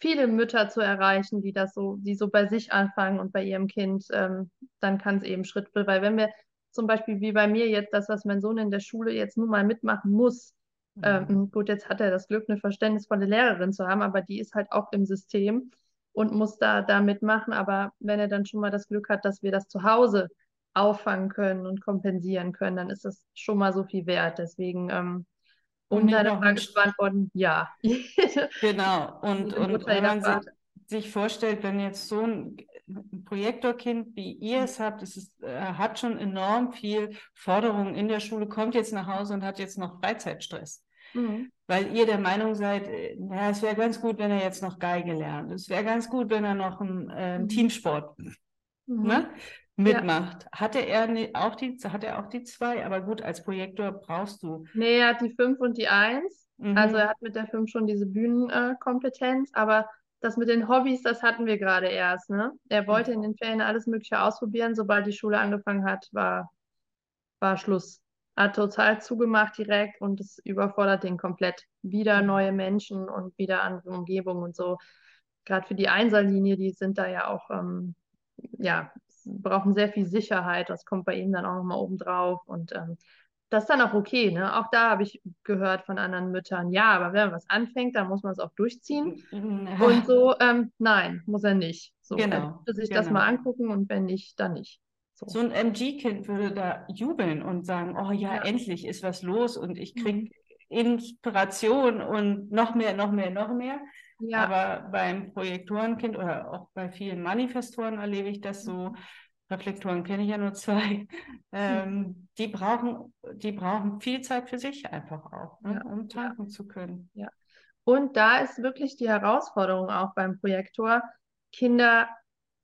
viele Mütter zu erreichen, die das so, die so bei sich anfangen und bei ihrem Kind, ähm, dann kann es eben Schritt für, weil wenn wir zum Beispiel wie bei mir jetzt das, was mein Sohn in der Schule jetzt nun mal mitmachen muss. Ähm, gut, jetzt hat er das Glück, eine verständnisvolle Lehrerin zu haben, aber die ist halt auch im System und muss da, da mitmachen. Aber wenn er dann schon mal das Glück hat, dass wir das zu Hause auffangen können und kompensieren können, dann ist das schon mal so viel wert. Deswegen, ähm, um deine Frage zu beantworten, ja. *laughs* genau. Und, und wenn man sich, sich, vorstellt, wenn jetzt so ein Projektorkind wie ihr es habt, es ist, äh, hat schon enorm viel Forderungen in der Schule, kommt jetzt nach Hause und hat jetzt noch Freizeitstress. Mhm. Weil ihr der Meinung seid, äh, ja, es wäre ganz gut, wenn er jetzt noch Geige lernt. Es wäre ganz gut, wenn er noch einen äh, mhm. Teamsport mhm. ne? mitmacht. Ja. Hatte er auch die, hat er auch die zwei, aber gut, als Projektor brauchst du. Nee, er hat die fünf und die eins. Mhm. Also er hat mit der fünf schon diese Bühnenkompetenz, äh, aber das mit den Hobbys, das hatten wir gerade erst, ne? Er wollte in den Ferien alles Mögliche ausprobieren. Sobald die Schule angefangen hat, war, war Schluss. Hat total zugemacht direkt und es überfordert den komplett. Wieder neue Menschen und wieder andere Umgebung und so. gerade für die Einserlinie, die sind da ja auch, ähm, ja, brauchen sehr viel Sicherheit. Das kommt bei ihnen dann auch nochmal oben drauf. Und ähm, das ist dann auch okay. Ne? Auch da habe ich gehört von anderen Müttern, ja, aber wenn man was anfängt, dann muss man es auch durchziehen. Und so, ähm, nein, muss er nicht. So, Genau, er dürfte sich genau. das mal angucken und wenn nicht, dann nicht. So. So ein MG-Kind würde da jubeln und sagen, oh ja, Ja. endlich ist was los und ich Mhm. kriege Inspiration und noch mehr, noch mehr, noch mehr. Ja, Aber beim Projektorenkind oder auch bei vielen Manifestoren erlebe ich das Mhm. so. Reflektoren kenne ich ja nur zwei. *laughs* Ähm, die brauchen, die brauchen viel Zeit für sich einfach auch, ne, Ja, um ja. tanken zu können. Und da ist wirklich die Herausforderung auch beim Projektor. Kinder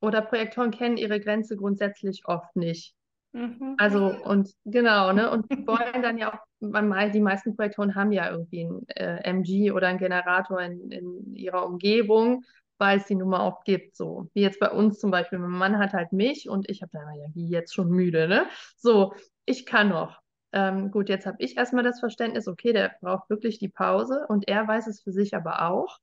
oder Projektoren kennen ihre Grenze grundsätzlich oft nicht. Mhm. Also und genau, ne? Und die wollen dann ja auch, man die meisten Projektoren haben ja irgendwie ein äh, MG oder einen Generator in, in ihrer Umgebung, weil es die Nummer auch gibt. So wie jetzt bei uns zum Beispiel. Mein Mann hat halt mich und ich habe dann immer, ja, wie jetzt schon müde, ne? So, ich kann noch. Ähm, gut, jetzt habe ich erstmal das Verständnis, okay, der braucht wirklich die Pause und er weiß es für sich aber auch.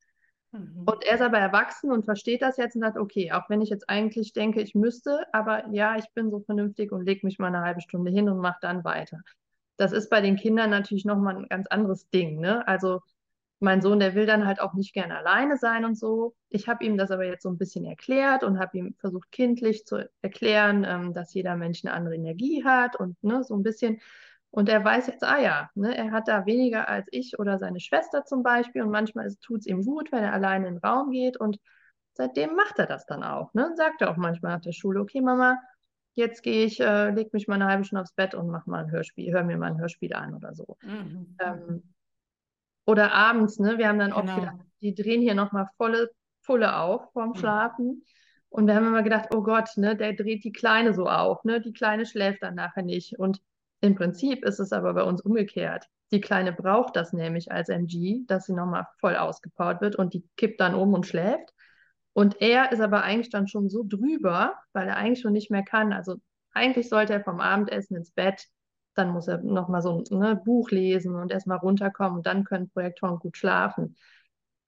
Mhm. Und er ist aber erwachsen und versteht das jetzt und sagt, okay, auch wenn ich jetzt eigentlich denke, ich müsste, aber ja, ich bin so vernünftig und leg mich mal eine halbe Stunde hin und mache dann weiter. Das ist bei den Kindern natürlich nochmal ein ganz anderes Ding, ne? Also mein Sohn, der will dann halt auch nicht gerne alleine sein und so. Ich habe ihm das aber jetzt so ein bisschen erklärt und habe ihm versucht, kindlich zu erklären, ähm, dass jeder Mensch eine andere Energie hat und ne, so ein bisschen. Und er weiß jetzt, ah ja, ne, er hat da weniger als ich oder seine Schwester zum Beispiel. Und manchmal tut es ihm gut, wenn er alleine in den Raum geht. Und seitdem macht er das dann auch. Ne? Und sagt er auch manchmal nach der Schule, okay, Mama, jetzt gehe ich, äh, leg mich mal eine halbe Stunde aufs Bett und mach mal ein Hörspiel, hör mir mal ein Hörspiel an oder so. Mhm. Ähm, oder abends, ne? Wir haben dann oft Genau. gedacht, die drehen hier nochmal volle Pulle auf vorm Mhm. Schlafen. Und wir haben immer gedacht, oh Gott, ne, der dreht die Kleine so auf, ne? Die Kleine schläft dann nachher nicht. Und im Prinzip ist es aber bei uns umgekehrt. Die Kleine braucht das nämlich als MG, dass sie nochmal voll ausgepowert wird und die kippt dann um und schläft. Und er ist aber eigentlich dann schon so drüber, weil er eigentlich schon nicht mehr kann. Also eigentlich sollte er vom Abendessen ins Bett, dann muss er nochmal so ein ne, Buch lesen und erstmal runterkommen und dann können Projektoren gut schlafen.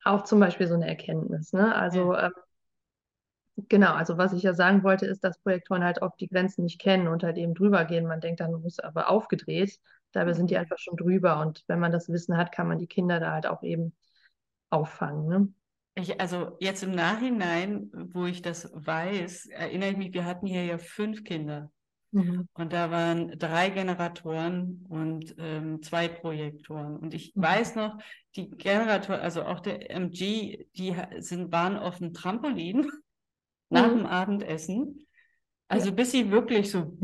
Auch zum Beispiel so eine Erkenntnis. Ne? Also ähm, genau, also was ich ja sagen wollte, ist, dass Projektoren halt oft die Grenzen nicht kennen, unter dem drüber gehen. Man denkt dann, muss aber aufgedreht. Dabei sind die Mhm. einfach schon drüber. Und wenn man das Wissen hat, kann man die Kinder da halt auch eben auffangen. Ne? Ich, also jetzt im Nachhinein, wo ich das weiß, erinnere ich mich, wir hatten hier ja fünf Kinder. Mhm. Und da waren drei Generatoren und ähm, zwei Projektoren. Und ich Mhm. weiß noch, die Generatoren, also auch der MG, die sind, waren auf dem Trampolin nach Mhm. dem Abendessen. Also bis sie wirklich so.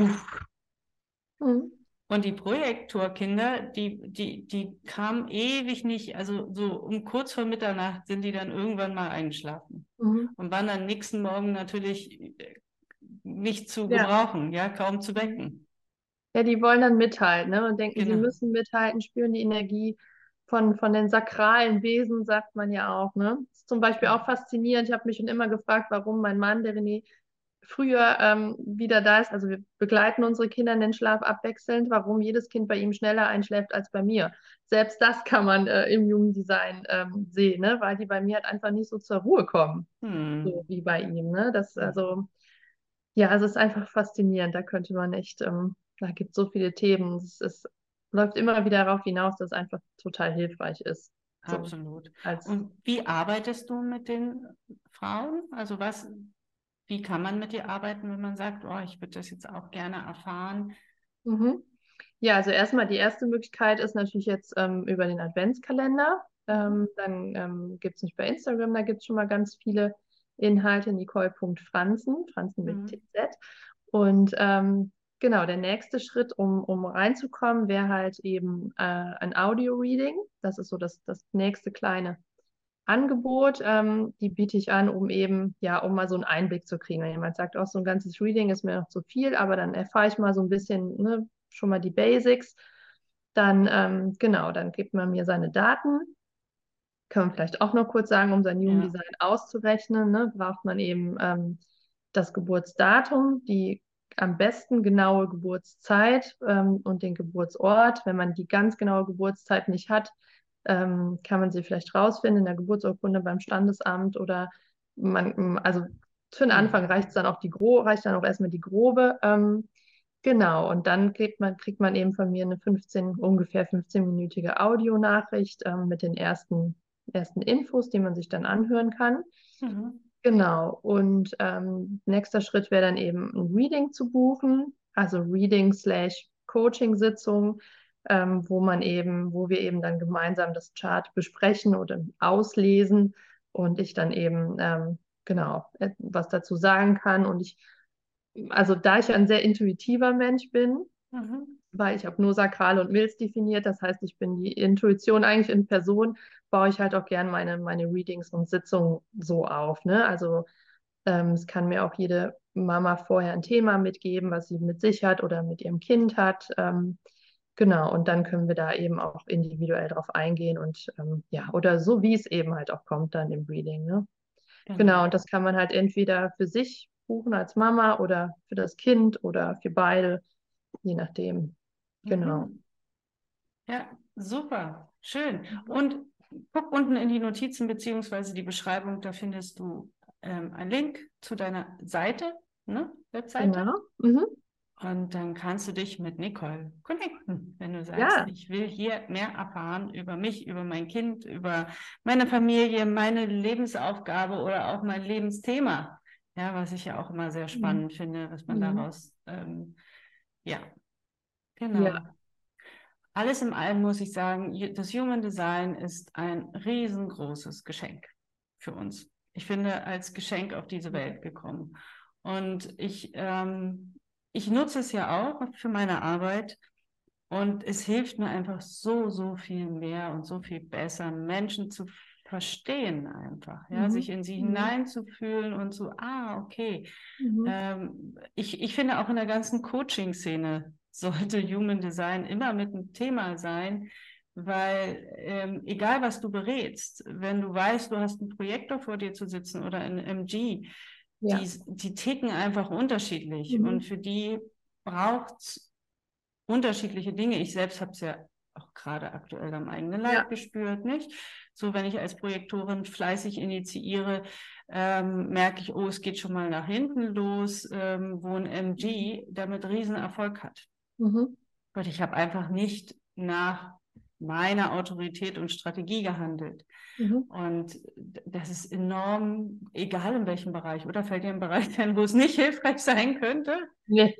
Mhm. Und die Projektorkinder, die, die, die kamen ewig nicht, also so um kurz vor Mitternacht sind die dann irgendwann mal eingeschlafen Mhm. und waren dann nächsten Morgen natürlich äh, nicht zu Ja. gebrauchen, ja, kaum zu wecken. Ja, die wollen dann mithalten, ne? Und denken, sie Genau. müssen mithalten, spüren die Energie von, von den sakralen Wesen, sagt man ja auch, ne? Das ist zum Beispiel auch faszinierend. Ich habe mich schon immer gefragt, warum mein Mann, der René, früher ähm, wieder da ist. Also wir begleiten unsere Kinder in den Schlaf abwechselnd, warum jedes Kind bei ihm schneller einschläft als bei mir. Selbst das kann man äh, im Jugenddesign ähm, sehen, ne? Weil die bei mir halt einfach nicht so zur Ruhe kommen, Hm. so wie bei ihm, ne? Das also ja, es ist einfach faszinierend. Da könnte man echt, ähm, da gibt es so viele Themen. Es, es läuft immer wieder darauf hinaus, dass es einfach total hilfreich ist. So, Absolut. Und wie arbeitest du mit den Frauen? Also was, wie kann man mit dir arbeiten, wenn man sagt, oh, ich würde das jetzt auch gerne erfahren? mhm. Ja, also erstmal die erste Möglichkeit ist natürlich jetzt ähm, über den Adventskalender. Ähm, dann ähm, gibt es nicht bei Instagram, da gibt es schon mal ganz viele Inhalte, nicole.franzen, Franzen mit Mhm. TZ. Und ähm, genau, der nächste Schritt, um, um reinzukommen, wäre halt eben äh, ein Audio-Reading. Das ist so das, das nächste kleine Angebot. Ähm, die biete ich an, um eben, ja, um mal so einen Einblick zu kriegen. Wenn jemand sagt, auch so ein ganzes Reading ist mir noch zu viel, aber dann erfahre ich mal so ein bisschen, ne, schon mal die Basics. Dann, ähm, genau, dann gibt man mir seine Daten. Können wir vielleicht auch noch kurz sagen, um sein Human Ja. Design auszurechnen, ne, braucht man eben ähm, das Geburtsdatum, die am besten genaue Geburtszeit ähm, und den Geburtsort. Wenn man die ganz genaue Geburtszeit nicht hat, ähm, kann man sie vielleicht rausfinden in der Geburtsurkunde beim Standesamt oder man, also für den Anfang reicht dann auch die Gro reicht dann auch erstmal die grobe. Ähm, genau, und dann kriegt man, kriegt man eben von mir eine 15, ungefähr 15-minütige Audionachricht ähm, mit den ersten, ersten Infos, die man sich dann anhören kann. Mhm. Genau, und ähm, nächster Schritt wäre dann eben ein Reading zu buchen, also Reading slash Coaching-Sitzung, ähm, wo man eben, wo wir eben dann gemeinsam das Chart besprechen oder auslesen und ich dann eben ähm, genau was dazu sagen kann. Und ich, also da ich ein sehr intuitiver Mensch bin, mhm. Weil ich habe nur Sakral und Milz definiert, das heißt, ich bin die Intuition eigentlich in Person, baue ich halt auch gern meine, meine Readings und Sitzungen so auf. Ne? Also ähm, es kann mir auch jede Mama vorher ein Thema mitgeben, was sie mit sich hat oder mit ihrem Kind hat. Ähm, genau, und dann können wir da eben auch individuell drauf eingehen und ähm, ja, oder so wie es eben halt auch kommt dann im Reading. Ne? Genau. genau, und das kann man halt entweder für sich buchen als Mama oder für das Kind oder für beide, je nachdem. Genau. Mhm. Ja, super, schön. Und guck unten in die Notizen beziehungsweise die Beschreibung, da findest du ähm, einen Link zu deiner Seite, ne? Webseite. Genau. Mhm. Und dann kannst du dich mit Nicole connecten, wenn du sagst, ja. ich will hier mehr erfahren über mich, über mein Kind, über meine Familie, meine Lebensaufgabe oder auch mein Lebensthema. Ja, was ich ja auch immer sehr mhm. spannend mhm. finde, was man mhm. daraus, ähm, ja, genau. Ja. Alles in allem muss ich sagen, das Human Design ist ein riesengroßes Geschenk für uns. Ich finde, als Geschenk auf diese Welt gekommen. Und ich ähm, ich nutze es ja auch für meine Arbeit und es hilft mir einfach so, so viel mehr und so viel besser, Menschen zu verstehen einfach, ja, mhm. sich in sie mhm. hineinzufühlen und so, ah, okay. Mhm. Ähm, ich, ich finde auch in der ganzen Coaching-Szene sollte Human Design immer mit einem Thema sein, weil ähm, egal was du berätst, wenn du weißt, du hast einen Projektor vor dir zu sitzen oder ein MG, ja. die, die ticken einfach unterschiedlich mhm. und für die braucht es unterschiedliche Dinge. Ich selbst habe es ja auch gerade aktuell am eigenen Leib ja. gespürt, nicht? So, wenn ich als Projektorin fleißig initiiere, ähm, merke ich, oh, es geht schon mal nach hinten los, ähm, wo ein MG damit Riesenerfolg hat. Mhm. Und ich habe einfach nicht nach meiner Autorität und Strategie gehandelt. Mhm. Und das ist enorm, egal in welchem Bereich, oder fällt dir ein Bereich *laughs* ein, wo es nicht hilfreich sein könnte? Nee.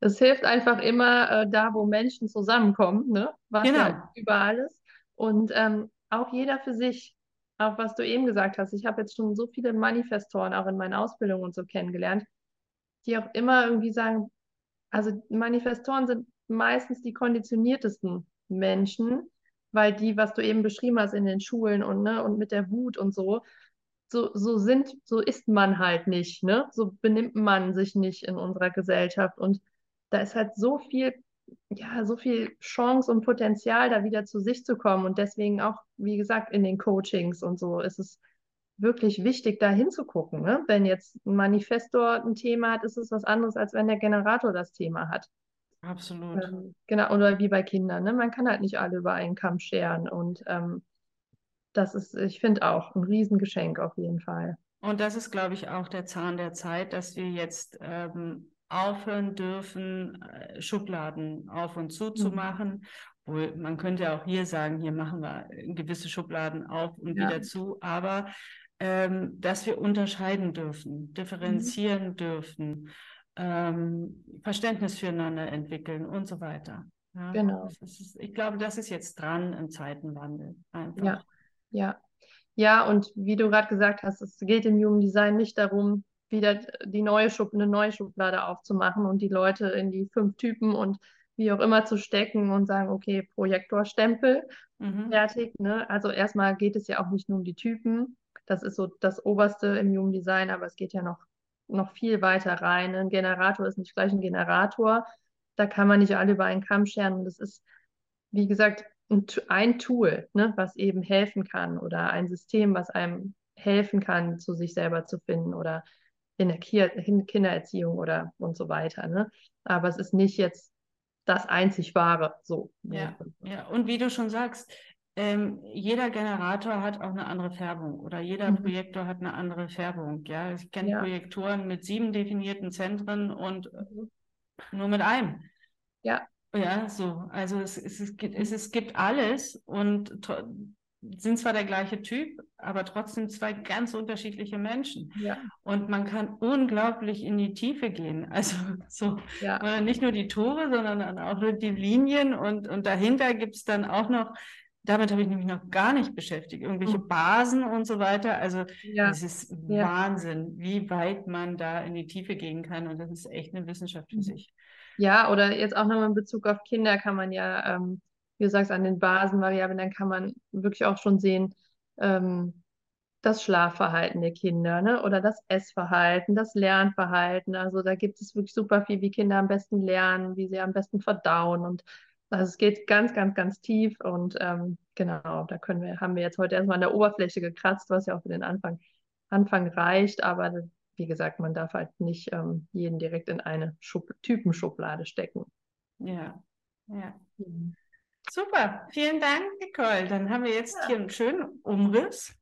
Es hilft einfach immer äh, da, wo Menschen zusammenkommen, ne? was genau. ja überall ist. Und ähm, auch jeder für sich, auch was du eben gesagt hast. Ich habe jetzt schon so viele Manifestoren auch in meiner Ausbildung und so kennengelernt, die auch immer irgendwie sagen, also Manifestoren sind meistens die konditioniertesten Menschen, weil die, was du eben beschrieben hast in den Schulen und, ne, und mit der Wut und so, so, so sind, so ist man halt nicht, ne? So benimmt man sich nicht in unserer Gesellschaft. Und da ist halt so viel, ja, so viel Chance und Potenzial, da wieder zu sich zu kommen. Und deswegen auch, wie gesagt, in den Coachings und so ist es wirklich wichtig, da hinzugucken. Ne? Wenn jetzt ein Manifestor ein Thema hat, ist es was anderes, als wenn der Generator das Thema hat. Absolut. Ähm, genau, oder wie bei Kindern, ne? Man kann halt nicht alle über einen Kamm scheren. Und ähm, das ist, ich finde auch, ein Riesengeschenk auf jeden Fall. Und das ist, glaube ich, auch der Zahn der Zeit, dass wir jetzt ähm, aufhören dürfen, äh, Schubladen auf und zu zu mhm. machen. Wohl, man könnte auch hier sagen, hier machen wir gewisse Schubladen auf und ja. wieder zu, aber ähm, dass wir unterscheiden dürfen, differenzieren mhm. dürfen ähm, Verständnis füreinander entwickeln und so weiter. Ja, genau. Ist, ich glaube, das ist jetzt dran im Zeitenwandel. Einfach. Ja, ja. Ja, und wie du gerade gesagt hast, es geht im Human Design nicht darum, wieder die neue Schub eine neue Schublade aufzumachen und die Leute in die fünf Typen und wie auch immer zu stecken und sagen, okay, Projektorstempel, mhm. fertig. Ne? Also erstmal geht es ja auch nicht nur um die Typen. Das ist so das Oberste im Human Design, aber es geht ja noch noch viel weiter rein. Ein Generator ist nicht gleich ein Generator. Da kann man nicht alle über einen Kamm scheren. Und das ist, wie gesagt, ein, Tool, ne, was eben helfen kann oder ein System, was einem helfen kann, zu sich selber zu finden oder in der Kindererziehung oder und so weiter. Ne? Aber es ist nicht jetzt das einzig wahre. So. Ja, ja, und wie du schon sagst, ähm, jeder Generator hat auch eine andere Färbung oder jeder Mhm. Projektor hat eine andere Färbung. Ja, ich kenne Ja. Projektoren mit sieben definierten Zentren und Mhm. nur mit einem. Ja. Ja, so. Also es, es, es, gibt, es, es gibt alles und sind zwar der gleiche Typ, aber trotzdem zwei ganz unterschiedliche Menschen. Ja, Und man kann unglaublich in die Tiefe gehen. *laughs* Also so ja, äh, nicht nur die Tore, sondern auch nur die Linien und, und dahinter gibt es dann auch noch, damit habe ich nämlich noch gar nicht beschäftigt, irgendwelche Mhm. Basen und so weiter. Also ja, es ist Ja. Wahnsinn, wie weit man da in die Tiefe gehen kann. Und das ist echt eine Wissenschaft für Mhm. sich. ja, oder jetzt auch nochmal in Bezug auf Kinder kann man ja, ähm, wie du sagst, an den Basenvariablen, dann kann man wirklich auch schon sehen, ähm, das Schlafverhalten der Kinder, ne? Oder das Essverhalten, das Lernverhalten. Also da gibt es wirklich super viel, wie Kinder am besten lernen, wie sie am besten verdauen. Und also es geht ganz, ganz, ganz tief. Und ähm, genau, da können wir, haben wir jetzt heute erstmal an der Oberfläche gekratzt, was ja auch für den Anfang, Anfang reicht. Aber wie gesagt, man darf halt nicht ähm, jeden direkt in eine Schub Typenschublade stecken. Ja, ja. Mhm. Super, vielen Dank, Nicole. Dann haben wir jetzt Ja. hier einen schönen Umriss,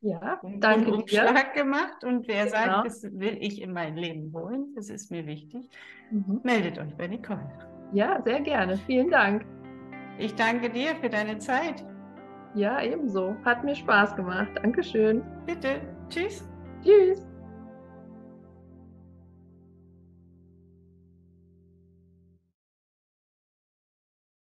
Ja, einen danke dir. Umschlag gemacht. Und wer Genau. sagt, das will ich in mein Leben holen, das ist mir wichtig, Mhm. meldet euch bei Nicole. Ja, sehr gerne. Vielen Dank. Ich danke dir für deine Zeit. Ja, ebenso. Hat mir Spaß gemacht. Dankeschön. Bitte, tschüss. Tschüss.